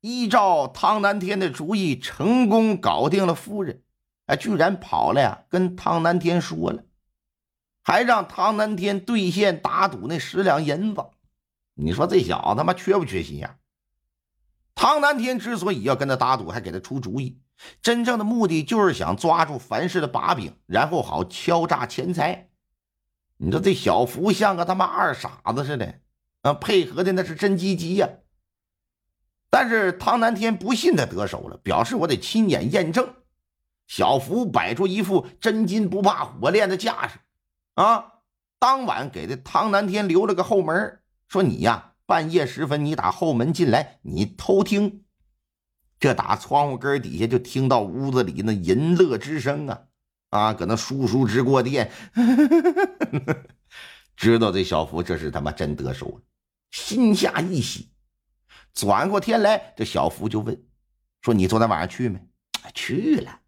依照汤南天的主意，成功搞定了夫人，哎，居然跑了呀，跟汤南天说了，还让汤南天兑现打赌那十两银子。你说这小子他妈缺不缺心眼？汤南天之所以要跟他打赌，还给他出主意，真正的目的就是想抓住凡事的把柄，然后好敲诈钱财。你说这小福像个他妈二傻子似的，啊，配合的那是真积极呀。但是唐南天不信他得手了，表示我得亲眼验证。小福摆出一副真金不怕火炼的架势，啊，当晚给这唐南天留了个后门，说你呀，半夜时分你打后门进来，你偷听。这打窗户根底下就听到屋子里那淫乐之声啊，啊，搁那叔叔直过电，知道这小福这是他妈真得手了，心下一喜。转过天来，这小福就问：“说你昨天晚上去没？”“去了。”“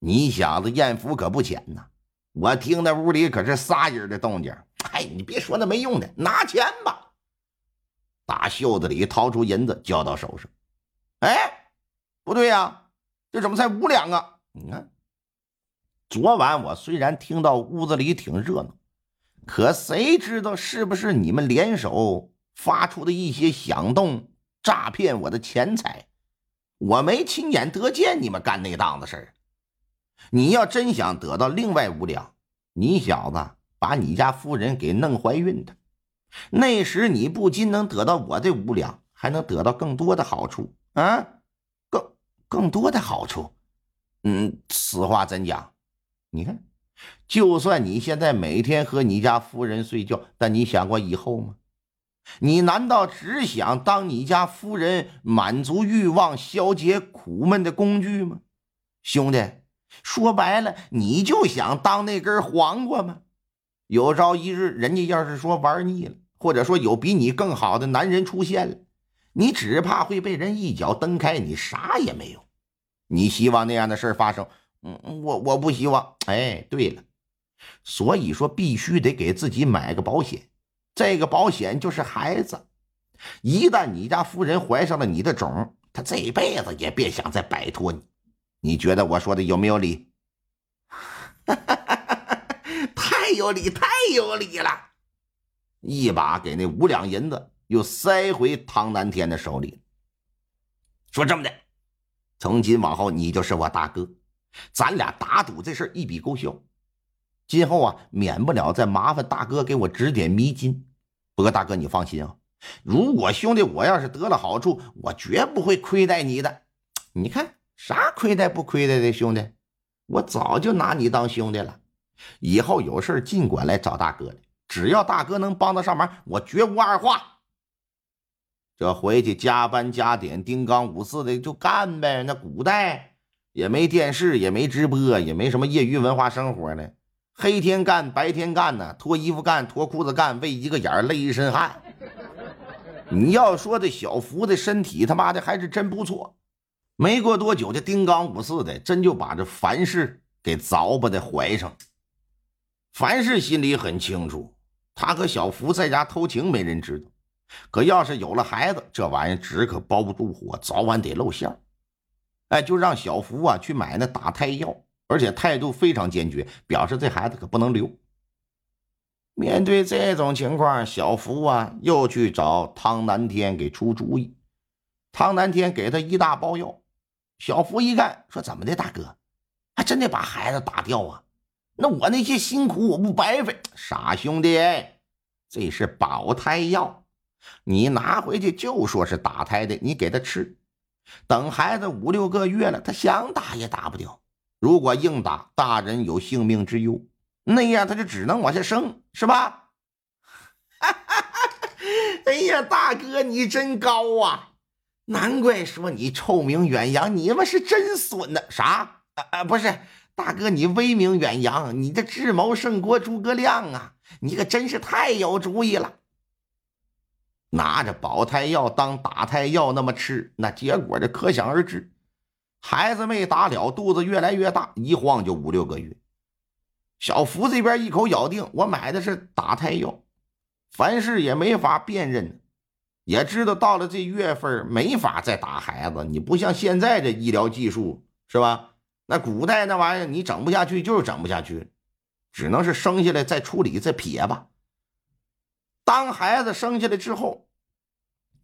你小子艳福可不浅呐！我听那屋里可是仨人的动静。”“哎，你别说那没用的，拿钱吧。”打袖子里掏出银子交到手上。“哎，不对呀，这怎么才五两啊？你看，昨晚我虽然听到屋子里挺热闹，可谁知道是不是你们联手发出的一些响动？”诈骗我的钱财，我没亲眼得见你们干那档子事儿。你要真想得到另外五两，你小子把你家夫人给弄怀孕的，那时你不仅能得到我这五两，还能得到更多的好处啊！更更多的好处。嗯，此话怎讲？你看，就算你现在每天和你家夫人睡觉，但你想过以后吗？你难道只想当你家夫人满足欲望、消解苦闷的工具吗，兄弟？说白了，你就想当那根黄瓜吗？有朝一日，人家要是说玩腻了，或者说有比你更好的男人出现了，你只怕会被人一脚蹬开，你啥也没有。你希望那样的事发生？嗯，我我不希望。哎，对了，所以说必须得给自己买个保险。这个保险就是孩子，一旦你家夫人怀上了你的种，她这辈子也别想再摆脱你。你觉得我说的有没有理？太有理，太有理了！一把给那五两银子又塞回唐南天的手里，说这么的，从今往后你就是我大哥，咱俩打赌这事一笔勾销。今后啊，免不了再麻烦大哥给我指点迷津。不过大哥，你放心啊，如果兄弟我要是得了好处，我绝不会亏待你的。你看啥亏待不亏待的，兄弟，我早就拿你当兄弟了。以后有事尽管来找大哥来，只要大哥能帮得上忙，我绝无二话。这回去加班加点，丁刚五四的就干呗。那古代也没电视，也没直播，也没什么业余文化生活呢。黑天干，白天干呢，脱衣服干，脱裤子干，为一个眼儿累一身汗。你要说这小福的身体他妈的还是真不错，没过多久，这丁刚五四的真就把这樊氏给凿吧的怀上。樊氏心里很清楚，他和小福在家偷情没人知道，可要是有了孩子，这玩意纸可包不住火，早晚得露馅哎，就让小福啊去买那打胎药。而且态度非常坚决，表示这孩子可不能留。面对这种情况，小福啊又去找汤南天给出主意。汤南天给他一大包药，小福一看说：“怎么的，大哥，还真得把孩子打掉啊？那我那些辛苦我不白费？傻兄弟，这是保胎药，你拿回去就说是打胎的，你给他吃，等孩子五六个月了，他想打也打不掉。”如果硬打，大人有性命之忧，那样他就只能往下生，是吧？哎呀，大哥你真高啊！难怪说你臭名远扬，你们是真损呢！啥？啊啊，不是，大哥，你威名远扬，你这智谋胜过诸葛亮啊！你可真是太有主意了。拿着保胎药当打胎药那么吃，那结果这可想而知。孩子没打了，肚子越来越大，一晃就五六个月。小福这边一口咬定，我买的是打胎药，凡事也没法辨认。也知道到了这月份没法再打孩子，你不像现在这医疗技术是吧？那古代那玩意儿你整不下去就是整不下去，只能是生下来再处理再撇吧。当孩子生下来之后，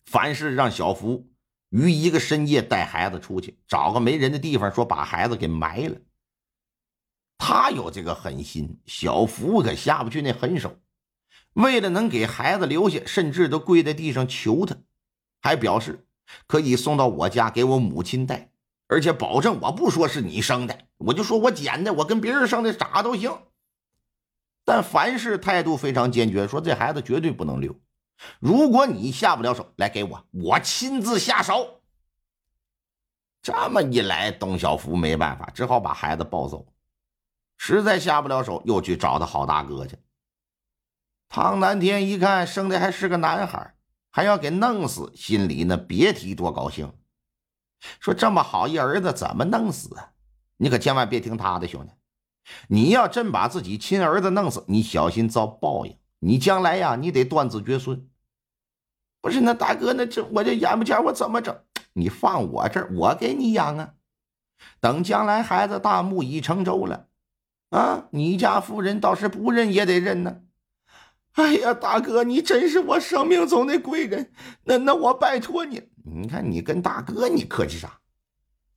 凡事让小福于一个深夜带孩子出去，找个没人的地方，说把孩子给埋了。他有这个狠心，小福可下不去那狠手。为了能给孩子留下，甚至都跪在地上求他，还表示可以送到我家给我母亲带，而且保证我不说是你生的，我就说我捡的，我跟别人生的啥都行。但凡事态度非常坚决，说这孩子绝对不能留。如果你下不了手，来给我，我亲自下手。这么一来，董小福没办法，只好把孩子抱走。实在下不了手，又去找他好大哥去。唐南天一看生的还是个男孩，还要给弄死，心里呢别提多高兴。说这么好一儿子怎么弄死啊？你可千万别听他的，兄弟！你要真把自己亲儿子弄死，你小心遭报应。你将来呀，你得断子绝孙。不是那大哥，那这我这眼不前我怎么整？你放我这儿，我给你养啊。等将来孩子大，木已成舟了，啊，你家夫人倒是不认也得认呢。哎呀，大哥，你真是我生命中的贵人，那那我拜托你。你看你跟大哥，你客气啥？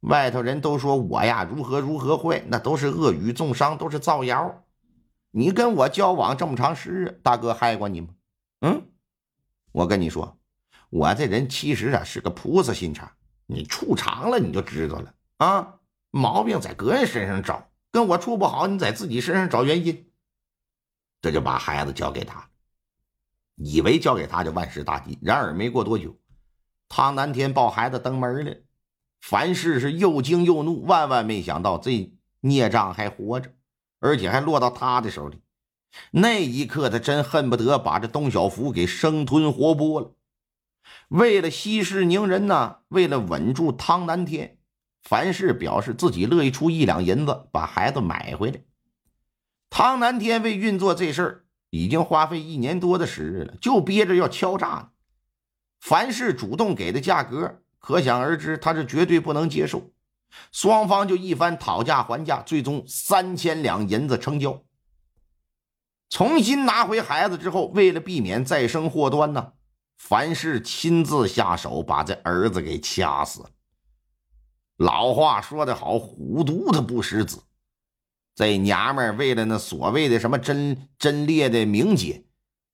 外头人都说我呀如何如何坏，那都是恶语重伤，都是造谣。你跟我交往这么长时日，大哥害过你吗？嗯，我跟你说，我这人其实啊是个菩萨心肠，你处长了你就知道了啊。毛病在个人身上找，跟我处不好，你在自己身上找原因。这就把孩子交给他，以为交给他就万事大吉。然而没过多久，汤南天抱孩子登门了，凡事是又惊又怒，万万没想到这孽障还活着，而且还落到他的手里。那一刻，他真恨不得把这东小福给生吞活剥了。为了息事宁人呢，为了稳住汤南天，凡事表示自己乐意出一两银子把孩子买回来。汤南天为运作这事儿，已经花费一年多的时日了，就憋着要敲诈呢。凡是主动给的价格，可想而知，他是绝对不能接受。双方就一番讨价还价，最终三千两银子成交。重新拿回孩子之后，为了避免再生祸端呢，凡是亲自下手把这儿子给掐死。老话说得好，虎毒他不食子。这娘们为了那所谓的什么贞贞烈的名节，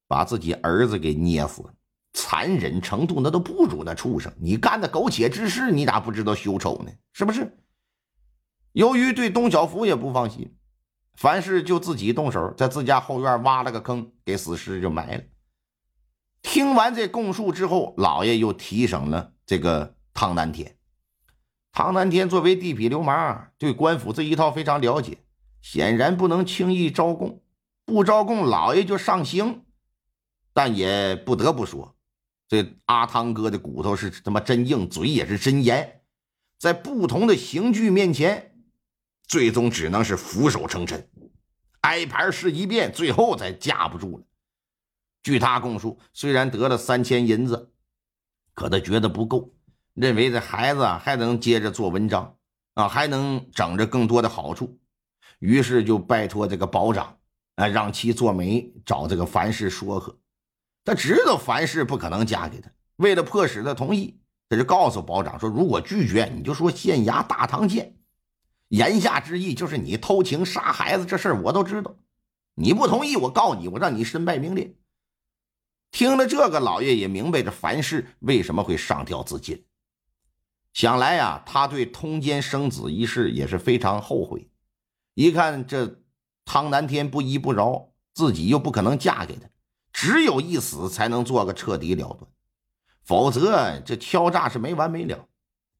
把自己儿子给捏死，残忍程度那都不如那畜生。你干的苟且之事，你咋不知道羞丑呢？是不是？由于对东小福也不放心，凡事就自己动手，在自家后院挖了个坑，给死尸就埋了。听完这供述之后，老爷又提审了这个唐南天。唐南天作为地痞流氓，对官府这一套非常了解。显然不能轻易招供，不招供老爷就上刑。但也不得不说，这阿汤哥的骨头是他妈真硬，嘴也是真严，在不同的刑具面前，最终只能是俯首称臣，挨盘试一遍，最后才架不住了。据他供述，虽然得了三千银子，可他觉得不够，认为这孩子还能接着做文章啊，还能整着更多的好处。于是就拜托这个保长，啊，让其做媒找这个樊氏说和。他知道樊氏不可能嫁给他，为了迫使他同意，他就告诉保长说：“如果拒绝，你就说县衙大堂见。”言下之意就是你偷情杀孩子这事儿我都知道，你不同意，我告你，我让你身败名裂。听了这个，老爷也明白这樊氏为什么会上吊自尽。想来呀，他对通奸生子一事也是非常后悔。一看这汤南天不依不饶，自己又不可能嫁给他，只有一死才能做个彻底了断。否则这敲诈是没完没了。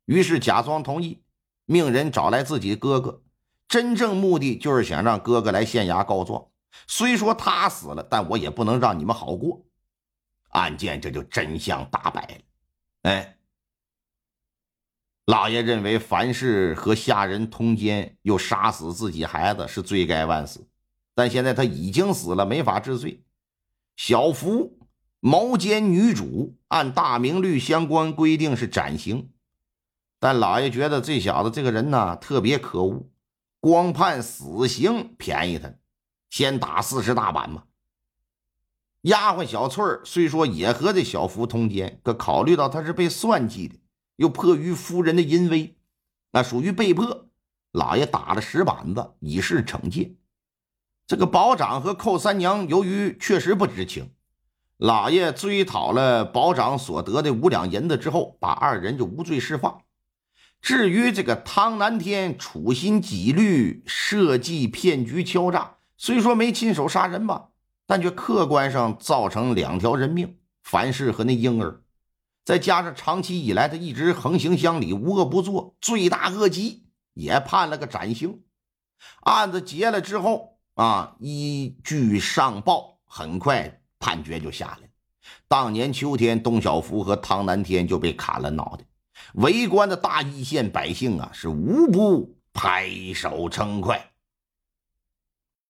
于是假装同意，命人找来自己哥哥，真正目的就是想让哥哥来县衙告状。虽说他死了，但我也不能让你们好过。案件这就真相大白了。哎，老爷认为凡是和下人通奸，又杀死自己孩子是罪该万死，但现在他已经死了，没法治罪。小福谋奸女主，按大明律相关规定是斩刑。但老爷觉得这小子这个人呢特别可恶，光判死刑便宜他，先打四十大板吧。丫鬟小翠儿虽说也和这小福通奸，可考虑到他是被算计的，又迫于夫人的淫威，那属于被迫。老爷打了石板子以示惩戒。这个保长和寇三娘由于确实不知情，老爷追讨了保长所得的五两银子之后，把二人就无罪释放。至于这个汤南天处心积虑设计骗局敲诈，虽说没亲手杀人吧，但却客观上造成两条人命，樊氏和那婴儿，再加上长期以来他一直横行乡里，无恶不作，罪大恶极，也判了个斩刑。案子结了之后啊，依据上报，很快判决就下来。当年秋天，董小福和汤南天就被砍了脑袋。围观的大邑县百姓啊，是无不拍手称快。